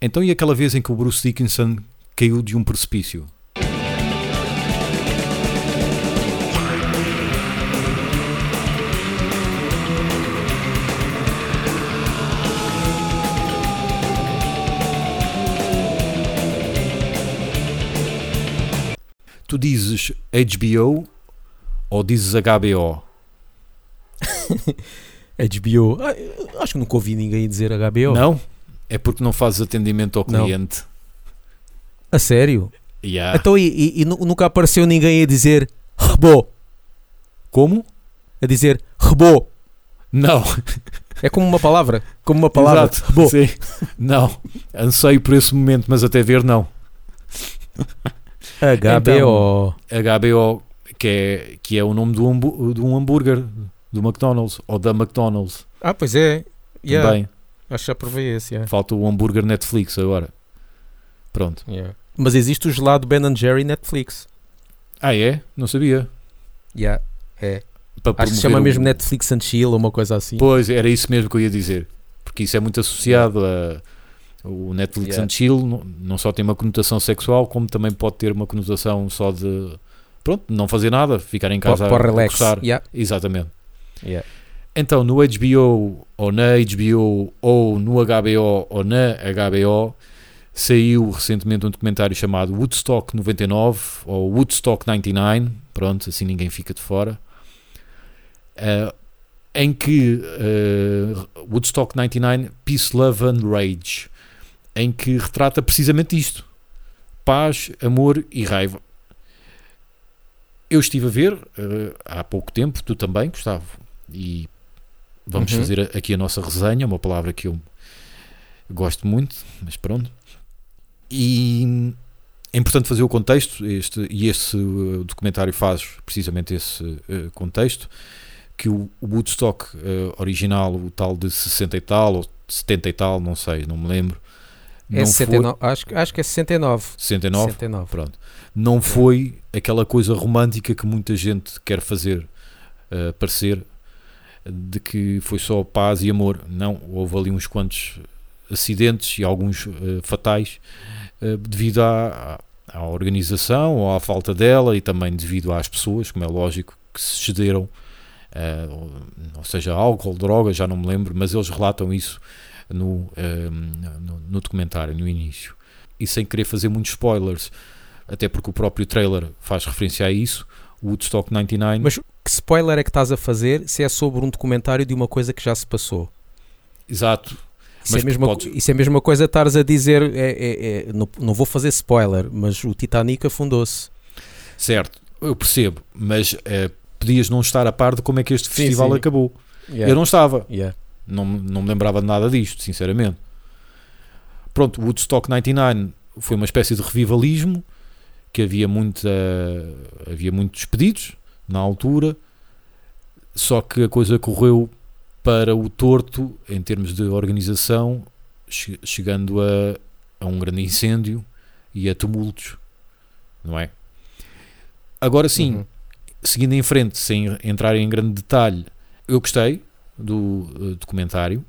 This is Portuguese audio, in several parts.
Então e aquela vez em que o Bruce Dickinson caiu de um precipício? Tu dizes HBO ou dizes HBO? HBO. Ah, acho que nunca ouvi ninguém dizer HBO. Não? É porque não fazes atendimento ao Não. cliente. A sério? Yeah. Então e, e- e nu- nunca apareceu ninguém a dizer rebô? Como? A dizer rebô. Não. É como uma palavra. Como uma palavra. Exato. Rebô. Sim. Não. Anseio por esse momento, mas até ver não. HBO. HBO, que é, que é o nome do, hambu- de um hambúrguer do McDonald's ou da McDonald's Ah, pois é. Yeah. também. Acho que já provei esse. yeah. Falta o hambúrguer Netflix agora. Pronto. Yeah. Mas existe o gelado Ben Jerry Netflix. Ah, é? Não sabia. Yeah. É. Para Acho que se chama o- mesmo Netflix and Chill ou uma coisa assim. Pois, era isso mesmo que eu ia dizer. Porque isso é muito associado a. O Netflix Yeah. and Chill não- só tem uma conotação sexual, como também pode ter uma conotação só de. Pronto, não fazer nada, ficar em casa para, relax. gostar. Yeah. Exatamente. Yeah. Então, no HBO, ou na HBO, ou no HBO, ou na HBO, saiu recentemente um documentário chamado Woodstock 99, ou Woodstock 99, pronto, assim ninguém fica de fora, eh, em que eh, Woodstock 99, Peace, Love and Rage, em que retrata precisamente isto, paz, amor e raiva. Eu estive a ver eh, há pouco tempo, tu também, Gustavo, e vamos Uhum. fazer aqui a nossa resenha, uma palavra que eu gosto muito, mas pronto. E é importante fazer o contexto, este, e esse uh, documentário faz precisamente esse uh, contexto, que o, o Woodstock uh, original, o tal de 60 e tal, ou 70 e tal, não sei, não me lembro. É não 69. Acho, que- acho que é 69. foi 69, 69. pronto. Não foi aquela coisa romântica que muita gente quer fazer uh, parecer de que foi só paz e amor. Não, houve ali uns quantos acidentes e alguns uh, fatais uh, devido à, à organização ou à falta dela e também devido às pessoas, como é lógico, que se cederam, uh, ou, ou seja, álcool, droga, já não me lembro, mas eles relatam isso no, no, no documentário, no início. E sem querer fazer muitos spoilers, até porque o próprio trailer faz referência a isso, Woodstock 99. Mas que spoiler é que estás a fazer se é sobre um documentário de uma coisa que já se passou? Exato. Isso, Mas é, a mesma, podes- isso é a mesma coisa estares a dizer, é, é- é- não, não vou fazer spoiler, mas o Titanic afundou-se. Certo, eu percebo, mas eh, podias não estar a par de como é que este Sim, festival sim. acabou. Yeah. Eu não estava, Yeah. não, me- não me lembrava de nada disto, sinceramente. Pronto, o Woodstock 99 foi uma espécie de revivalismo, que havia, muita, havia muitos pedidos na altura, só que a coisa correu para o torto em termos de organização, che- chegando a, a um grande incêndio e a tumultos, não é? Agora sim, Uhum. seguindo em frente, sem entrar em grande detalhe, eu gostei do eh, documentário.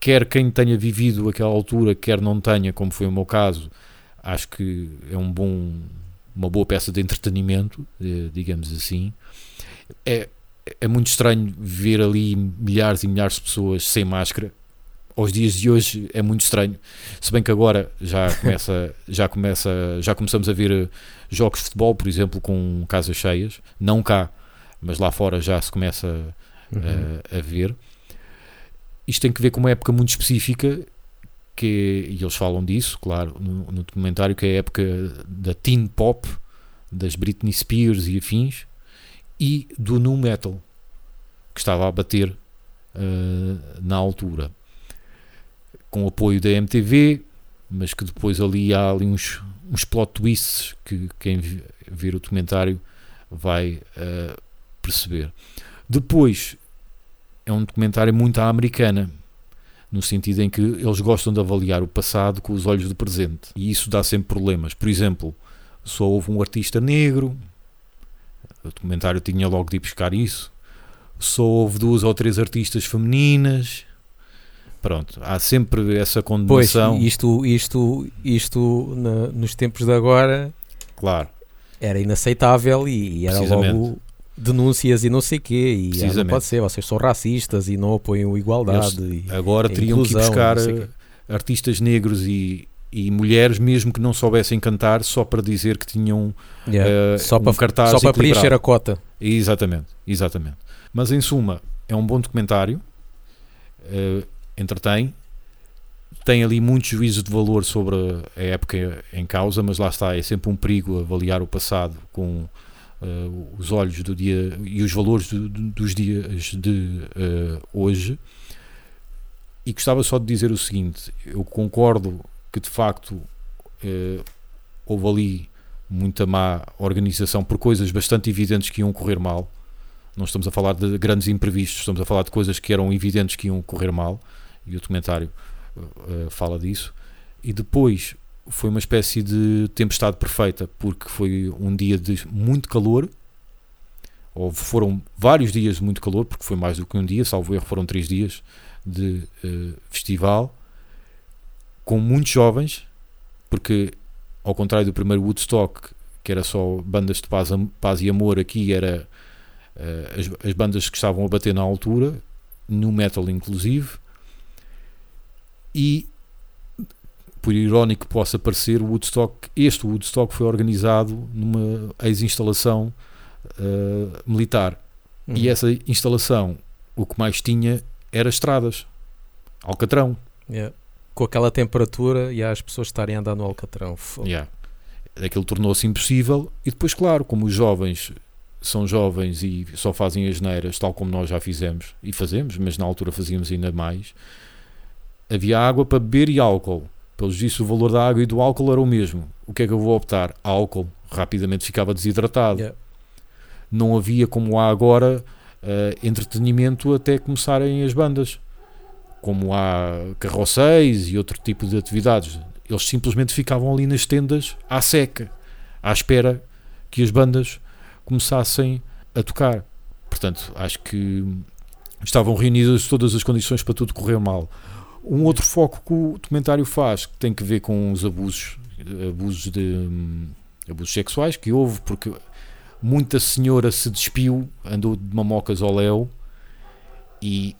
Quer quem tenha vivido aquela altura, quer não tenha, como foi o meu caso, acho que é um bom, uma boa peça de entretenimento, eh, digamos assim. É, é muito estranho ver ali milhares e milhares de pessoas sem máscara. Aos dias de hoje é muito estranho. Se bem que agora já começa, já começa, já começamos a ver eh, jogos de futebol, por exemplo, com casas cheias, não cá, mas lá fora já se começa Uhum. a, a ver. Isto tem que ver com uma época muito específica, que, e eles falam disso, claro, no, no documentário, que é a época da teen pop, das Britney Spears e afins, e do nu metal, que estava a bater eh, na altura. Com apoio da MTV, mas que depois ali há ali uns, uns plot twists que quem vi- ver o documentário vai eh, perceber. Depois, é um documentário muito à americana, no sentido em que eles gostam de avaliar o passado com os olhos do presente. E isso dá sempre problemas. Por exemplo, só houve um artista negro, o documentário tinha logo de ir buscar isso. Só houve duas ou três artistas femininas. Pronto, há sempre essa Pois, condenação. isto, isto, isto na- nos tempos de agora Claro, era inaceitável e, e era logo denúncias e não sei quê. E ah, não pode ser, vocês são racistas e não apoiam a igualdade. e- agora teriam que inclusão, buscar não sei eh, artistas negros e, e mulheres, mesmo que não soubessem cantar, só para dizer que tinham Yeah. eh, só um para, cartaz só para preencher a cota. Exatamente, exatamente. Mas em suma, é um bom documentário, eh, entretém, tem ali muito juízo de valor sobre a época em causa, mas lá está, é sempre um perigo avaliar o passado com eh, os olhos do dia e os valores do- do- dos dias de eh, hoje. E gostava só de dizer o seguinte: eu concordo que de facto eh, houve ali muita má organização por coisas bastante evidentes que iam correr mal. Não estamos a falar de grandes imprevistos, estamos a falar de coisas que eram evidentes que iam correr mal, e o documentário fala disso. E depois foi uma espécie de tempestade perfeita, porque foi um dia de muito calor, ou foram vários dias de muito calor, porque foi mais do que um dia, salvo erro, foram três dias de eh, festival, com muitos jovens, porque ao contrário do primeiro Woodstock, que era só bandas de paz, paz e amor, aqui era eh, as, as bandas que estavam a bater na altura, no metal inclusive, e por irónico que possa parecer, o Woodstock, este Woodstock foi organizado numa ex-instalação eh, militar. E Uhum. essa instalação, o que mais tinha era estradas, Alcatrão. Yeah. Com aquela temperatura e as pessoas estarem a andar no Alcatrão. Yeah. Aquilo tornou-se impossível. E depois, claro, como os jovens são jovens e só fazem as neiras, tal como nós já fizemos e fazemos, mas na altura fazíamos ainda mais, havia água para beber e álcool. Pelos vistos, o valor da água e do álcool era o mesmo. O que é que eu vou optar? Álcool. Rapidamente ficava desidratado. Yeah. Não havia, como há agora, eh, entretenimento até começarem as bandas. Como há carroceiros e outro tipo de atividades. Eles simplesmente ficavam ali nas tendas à seca, à espera que as bandas começassem a tocar. Portanto, acho que estavam reunidas todas as condições para tudo correr mal. Um outro foco que o documentário faz, que tem que ver com os abusos, abusos de abusos sexuais que houve, porque muita senhora se despiu, andou de mamocas ao léu e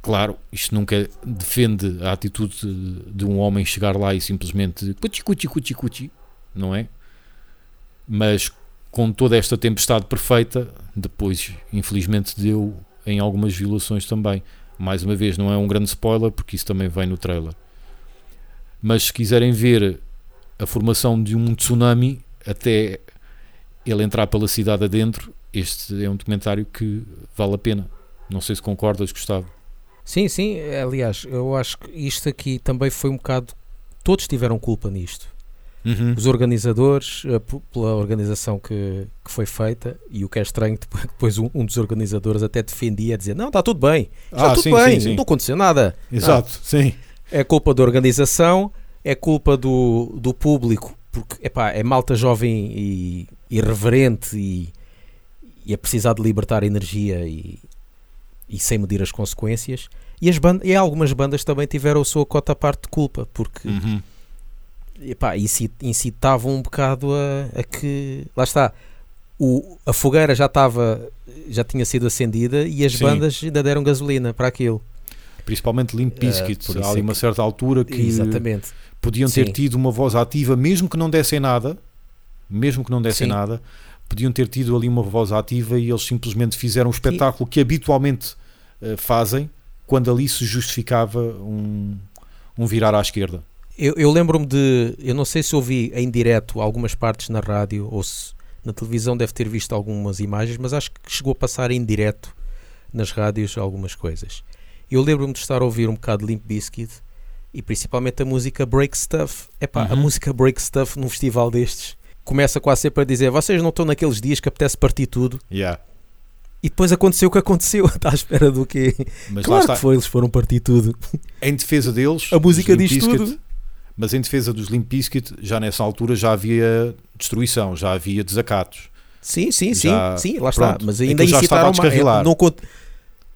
claro, isto nunca defende a atitude de, de um homem chegar lá e simplesmente cuti cuti cuti cuti, não é? Mas com toda esta tempestade perfeita, depois infelizmente deu em algumas violações também. Mais uma vez, não é um grande spoiler porque isso também vem no trailer. Mas se quiserem ver a formação de um tsunami até ele entrar pela cidade adentro, este é um documentário que vale a pena. Não sei se concordas, Gustavo. Sim, sim. Aliás, eu acho que isto aqui também foi um bocado. Todos tiveram culpa nisto. Uhum. Os organizadores, eh, pela organização que, que foi feita, e o que é estranho, depois- um, um dos organizadores até defendia, a dizer: Não, está tudo bem, está Ah, tudo sim, bem, sim, sim. não aconteceu nada. Exato, sim. É culpa da organização, é culpa do, do público, porque epá, é malta jovem e irreverente e, e é precisar de libertar energia e, e sem medir as consequências. E, as bandas, e algumas bandas também tiveram a sua cota parte de culpa, porque Uhum. Epá, inci- incitavam um bocado a, a que. Lá está. O, a fogueira já estava. Já tinha sido acendida e as Sim. bandas ainda deram gasolina para aquilo. Principalmente Limp Eh, Bizkit. Há ali é uma que- certa altura que Exatamente. podiam ter Sim. tido uma voz ativa, mesmo que não dessem nada, mesmo que não dessem Sim. nada, podiam ter tido ali uma voz ativa e eles simplesmente fizeram um espetáculo que habitualmente eh, fazem quando ali se justificava um, um virar à esquerda. Eu, eu lembro-me de. Eu não sei se ouvi em direto algumas partes na rádio ou se na televisão deve ter visto algumas imagens, mas acho que chegou a passar em direto nas rádios algumas coisas. Eu lembro-me de estar a ouvir um bocado de Limp Bizkit e principalmente a música Break Stuff. Epá, a Uhum. música Break Stuff num festival destes começa quase sempre a dizer: vocês não estão naqueles dias que apetece partir tudo. Yeah. E depois aconteceu o que aconteceu. Está à espera do quê? Mas claro lá que foi, eles foram partir tudo. Em defesa deles, A música diz tudo. Mas em defesa dos Limp Bizkit, já nessa altura já havia destruição, já havia desacatos. Sim, sim, sim, Já- sim, lá está. pronto, Mas ainda a incitaram descarrilar. Não,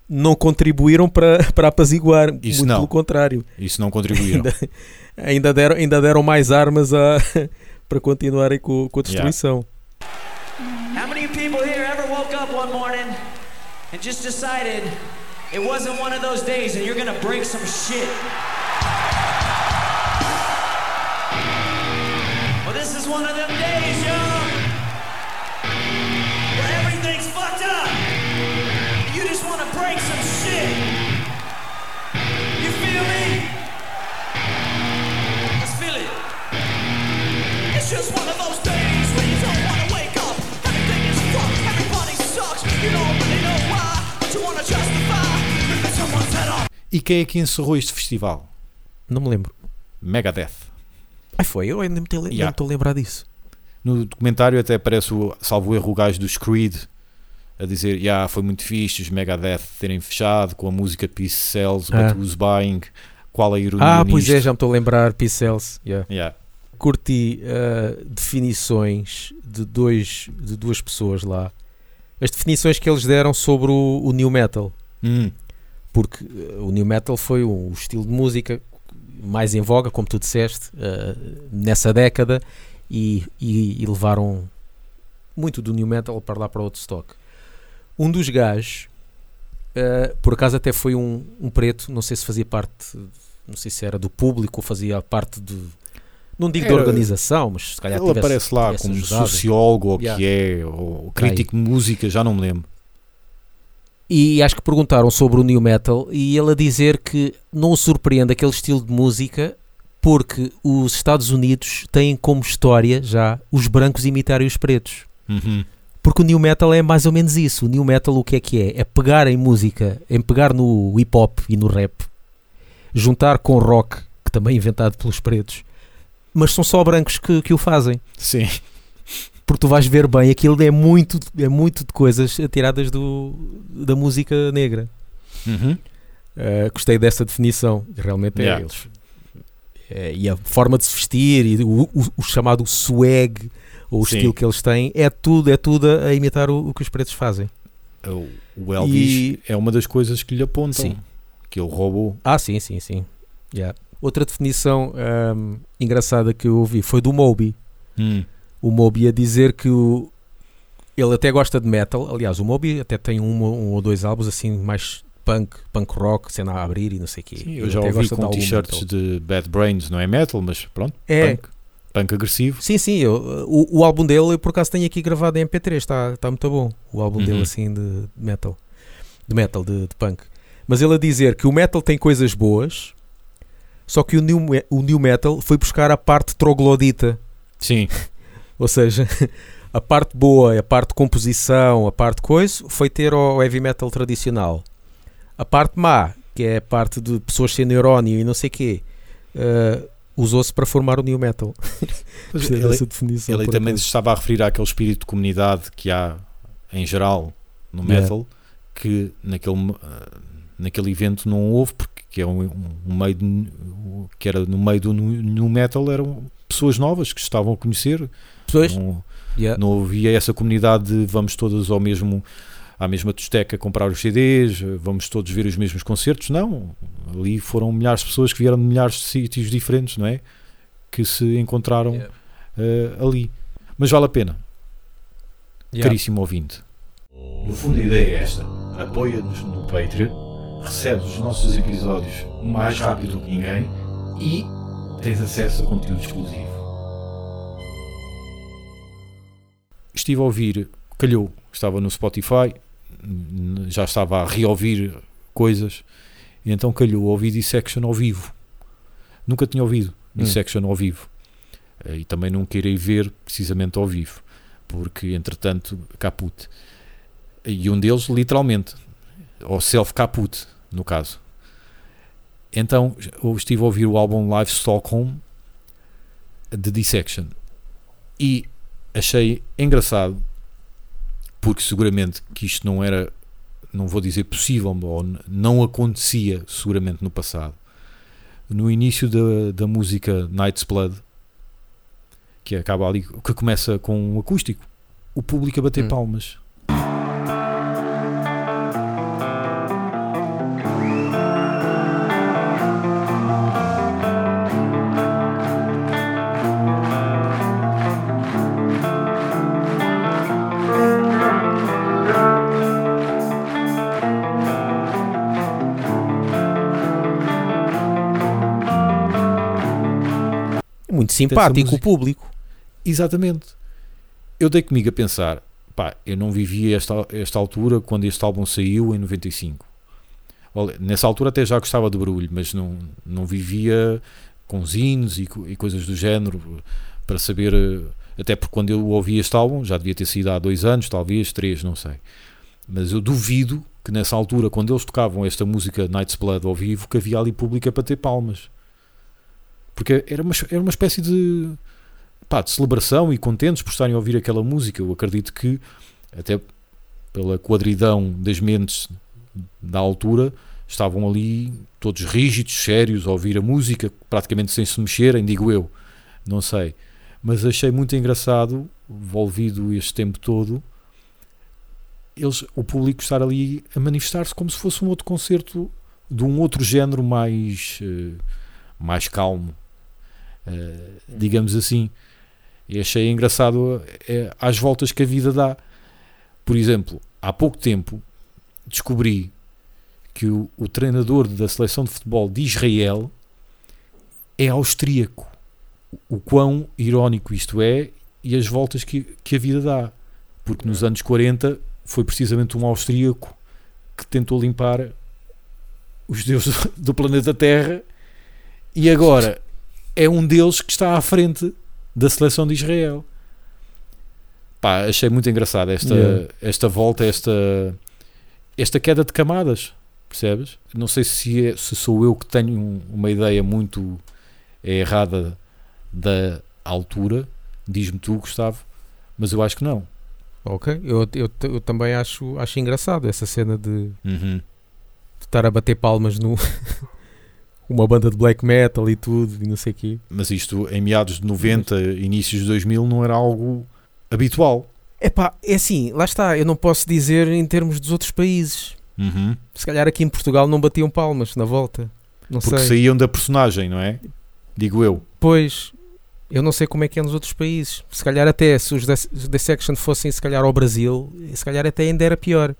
não contribuíram para, para apaziguar. Isso muito não. pelo contrário. Isso não contribuíram. Ainda, ainda, deram, ainda deram mais armas a, para continuarem com, com a destruição. How many people here ever woke up one morning and just decided it wasn't one of those days and you're gonna break some shit? E quem é que encerrou este festival? Não me lembro. Megadeth. Ai, foi, eu ainda me estou Yeah. a lembrar disso. No documentário até aparece o salvo erro o gajo dos Creed a dizer yeah, foi muito fixe os Megadeth terem fechado com a música Peace Cells, Ah. But Who's Buying, qual a ironia Ah, pois nisto? é, já me estou a lembrar. Pixels. Yeah. Yeah. Curti uh, definições de, dois, de duas pessoas lá. As definições que eles deram sobre o, o New Metal. Hum, porque uh, o new metal foi o estilo de música mais em voga, como tu disseste, uh, nessa década e, e- e levaram muito do new metal para lá para outro stock. Um dos gajos, uh, por acaso até foi um, um preto, não sei se fazia parte, não sei se era do público ou fazia parte de, não digo Era- organização, mas se calhar Ele tivesse- aparece lá como ajudado. sociólogo ou Yeah. que é, ou crítico de música, já não me lembro. E acho que perguntaram sobre o new metal e ele a dizer que não o surpreende aquele estilo de música porque os Estados Unidos têm como história já os brancos imitarem os pretos. Uhum. Porque o new metal é mais ou menos isso. O new metal o que é que é? É pegar em música, em pegar no hip hop e no rap, juntar com rock, que também é inventado pelos pretos, mas são só brancos que, que o fazem. Sim. Porque tu vais ver bem, aquilo é muito, é muito de coisas tiradas do, da música negra. Uhum. Uh, gostei dessa definição. Realmente é Yeah. eles. É, e a forma de se vestir e o, o- o chamado swag ou o Sim. estilo que eles têm é tudo, é tudo a imitar o, o que os pretos fazem. O, Elvis E- é uma das coisas que lhe apontam. Sim. Que ele roubou. Ah, sim, sim, sim. Yeah. Outra definição um, engraçada que eu ouvi foi do Moby. Hum. O Moby a dizer que o, ele até gosta de metal. Aliás, o Moby até tem um, um ou dois álbuns assim mais punk, punk rock, cena a abrir e não sei o quê. Sim, Ele eu já até ouvi com t-shirts de Bad Brains, não é metal, mas pronto, É, punk, punk agressivo. Sim, sim, eu- o, o álbum dele eu por acaso tenho aqui gravado em MP3, está tá muito bom. O álbum Uhum. dele assim de, de metal, de metal, de, de punk. Mas ele a dizer que o metal tem coisas boas, só que o new, o new metal foi buscar a parte troglodita, Sim, ou seja, a parte boa, a parte de composição, a parte coisa, foi ter o heavy metal tradicional. A parte má, que é a parte de pessoas sem neurónio e não sei o quê, eh, usou-se para formar o new metal. Ele, definição. ele também se estava a referir àquele espírito de comunidade que há em geral no Yeah. metal, que naquele, ah, naquele evento não houve, porque que é um, um- meio de- que era no meio do nu metal eram pessoas novas que se estavam a conhecer. Pois, Não, yeah. não havia essa comunidade de vamos todos ao mesmo à mesma tosteca comprar os CDs, vamos todos ver os mesmos concertos. Não, ali foram milhares de pessoas que vieram de milhares de sítios diferentes, não é? Que se encontraram Yeah. eh, ali. Mas vale a pena, Yeah. caríssimo ouvinte. No fundo, a ideia é esta: apoia-nos no Patreon, recebes os nossos episódios mais rápido do que ninguém e tens acesso a conteúdo exclusivo. Estive a ouvir, calhou, estava no Spotify, já estava a reouvir coisas, e então calhou a ouvir Dissection ao vivo. Nunca tinha ouvido Hum. Dissection ao vivo. Eh, E também não queria ver precisamente ao vivo, porque entretanto, caput. E um deles, literalmente, ou self-caput, no caso. Então eu estive a ouvir o álbum Live Stockholm de Dissection e achei engraçado porque seguramente que isto não era, não vou dizer possível, ou não acontecia seguramente no passado. No início da, da música Night's Blood, que acaba ali, que começa com um acústico, o público a bater Hum. palmas. Muito simpático o público. Exatamente. Eu dei comigo a pensar, pá, eu não vivi esta, esta altura quando este álbum saiu em 95. Olha, nessa altura até já gostava de barulho, mas não, não vivia com zines e, e coisas do género para saber, até porque quando eu ouvi este álbum, já devia ter sido há dois anos, talvez, três, não sei. Mas eu duvido que nessa altura, quando eles tocavam esta música Night's Blood ao vivo, que havia ali pública para ter palmas. Porque era uma, era uma espécie de, pá, de celebração e contentes por estarem a ouvir aquela música. Eu acredito que, até pela quadridão das mentes da altura, estavam ali todos rígidos, sérios, a ouvir a música, praticamente sem se mexerem, digo eu. Não sei. Mas achei muito engraçado, envolvido este tempo todo, eles, o público estar ali a manifestar-se como se fosse um outro concerto de um outro género mais, eh, mais calmo, eh, digamos assim. E achei engraçado eh, às voltas que a vida dá. Por exemplo, há pouco tempo descobri que o, o treinador da seleção de futebol de Israel é austríaco. O, o quão irónico isto é e as voltas que, que a vida dá. Porque nos anos 40 foi precisamente um austríaco que tentou limpar os deuses do planeta Terra e agora é um deles que está à frente da seleção de Israel. Pá, achei muito engraçado esta, Yeah. esta volta, esta, esta queda de camadas, percebes? Não sei se, é- se sou eu que tenho um- uma ideia muito errada da altura, diz-me tu, Gustavo, mas eu acho que não. Ok, eu, eu, eu também acho, acho engraçado essa cena de, Uhum. de estar a bater palmas no uma banda de black metal e tudo e não sei o quê. Mas isto em meados de 90, inícios de 2000 não era algo habitual. Epá, é assim, lá está, eu não posso dizer em termos dos outros países. Uhum. Se calhar aqui em Portugal não batiam palmas na volta. Não Porque sei. saíam da personagem, não é? Digo eu. Pois, eu não sei como é que é nos outros países. Se calhar até se os Dis- os Dissection fossem se calhar ao Brasil, se calhar até ainda era pior.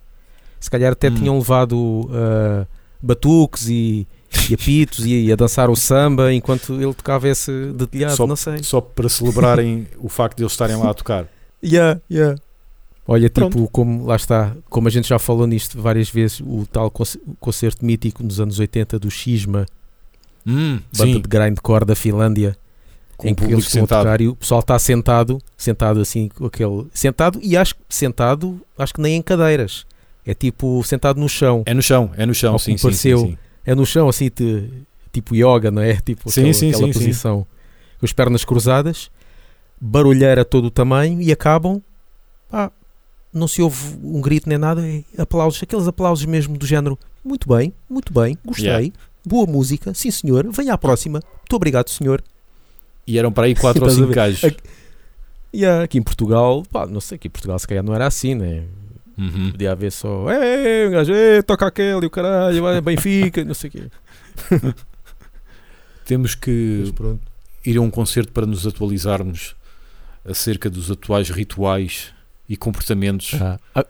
Se calhar até Hum. tinham levado ah, batuques e, e apitos e, e a dançar o samba enquanto ele tocava esse dedilhado, Só- não sei. Só para celebrarem o facto de eles estarem lá a tocar. Yeah, yeah. Olha, Pronto. tipo, como lá está, como a gente já falou nisto várias vezes, o tal conce- concerto mítico nos anos 80 do Xisma, Hum, banda sim, de grindcore da Finlândia, com em que eles público estão a sentado. tocar e o pessoal está sentado, sentado assim, com aquele. Sentado e acho que sentado, acho que nem em cadeiras. É tipo sentado no chão. É no chão, é no chão, sim, sim, sim, pareceu. sim. É no chão, assim, te- tipo yoga, não é? Tipo Sim, aquela, sim, aquela sim, posição. Com as pernas cruzadas, barulheira todo o tamanho e acabam. Pá, não se ouve um grito nem nada, é aplausos, aqueles aplausos mesmo do género. Muito bem, muito bem, gostei. Yeah. Boa música, sim senhor, venha à próxima. Muito obrigado, senhor. E eram para aí 4 ou Estás a 5 ver? gajos. Aqui- E ah, aqui em Portugal, pá, não sei, aqui em Portugal se calhar não era assim, né? Uhum. Podia haver só, ei, um gajo, ei, toca aquele, o caralho, vai, Benfica, não sei o quê. Temos que ir a um concerto para nos atualizarmos acerca dos atuais rituais e comportamentos. Ah,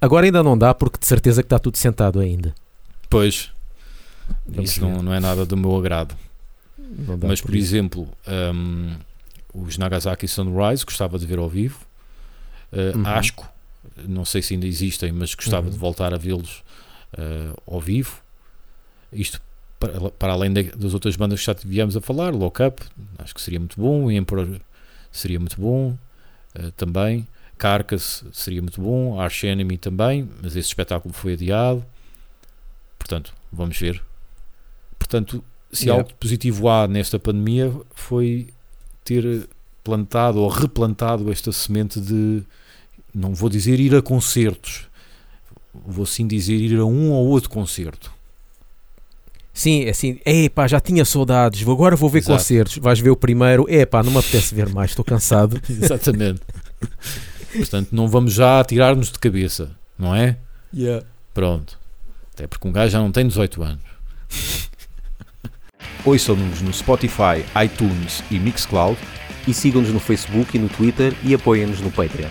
agora ainda não dá, porque de certeza que está tudo sentado ainda. Pois, Vamos isso não, não é nada do meu agrado. Não dá Mas, por isso. exemplo, hum, os Nagasaki Sunrise gostava de ver ao vivo. Uh, Uhum. Asco, não sei se ainda existem, mas gostava Uhum. de voltar a vê-los uh, ao vivo. Isto para, para além da- das outras bandas que já tivemos a falar, Lock Up, acho que seria muito bom. Emperor seria muito bom uh, também. Carcass seria muito bom. Arch Enemy também, mas esse espetáculo foi adiado. Portanto, vamos ver. Portanto, se Yeah. algo de positivo há nesta pandemia foi ter plantado ou replantado esta semente de, não vou dizer ir a concertos, vou sim dizer ir a um ou outro concerto. Sim, é assim, epá, já tinha saudades, agora vou ver Exato. concertos. Vais ver o primeiro, epá, não me apetece ver mais, estou cansado. Exatamente. Portanto, não vamos já atirar-nos de cabeça, não é? Pronto. Até porque um gajo já não tem 18 anos. Ouçam-nos no Spotify, iTunes e Mixcloud E sigam-nos no Facebook e no Twitter e apoiem-nos no Patreon.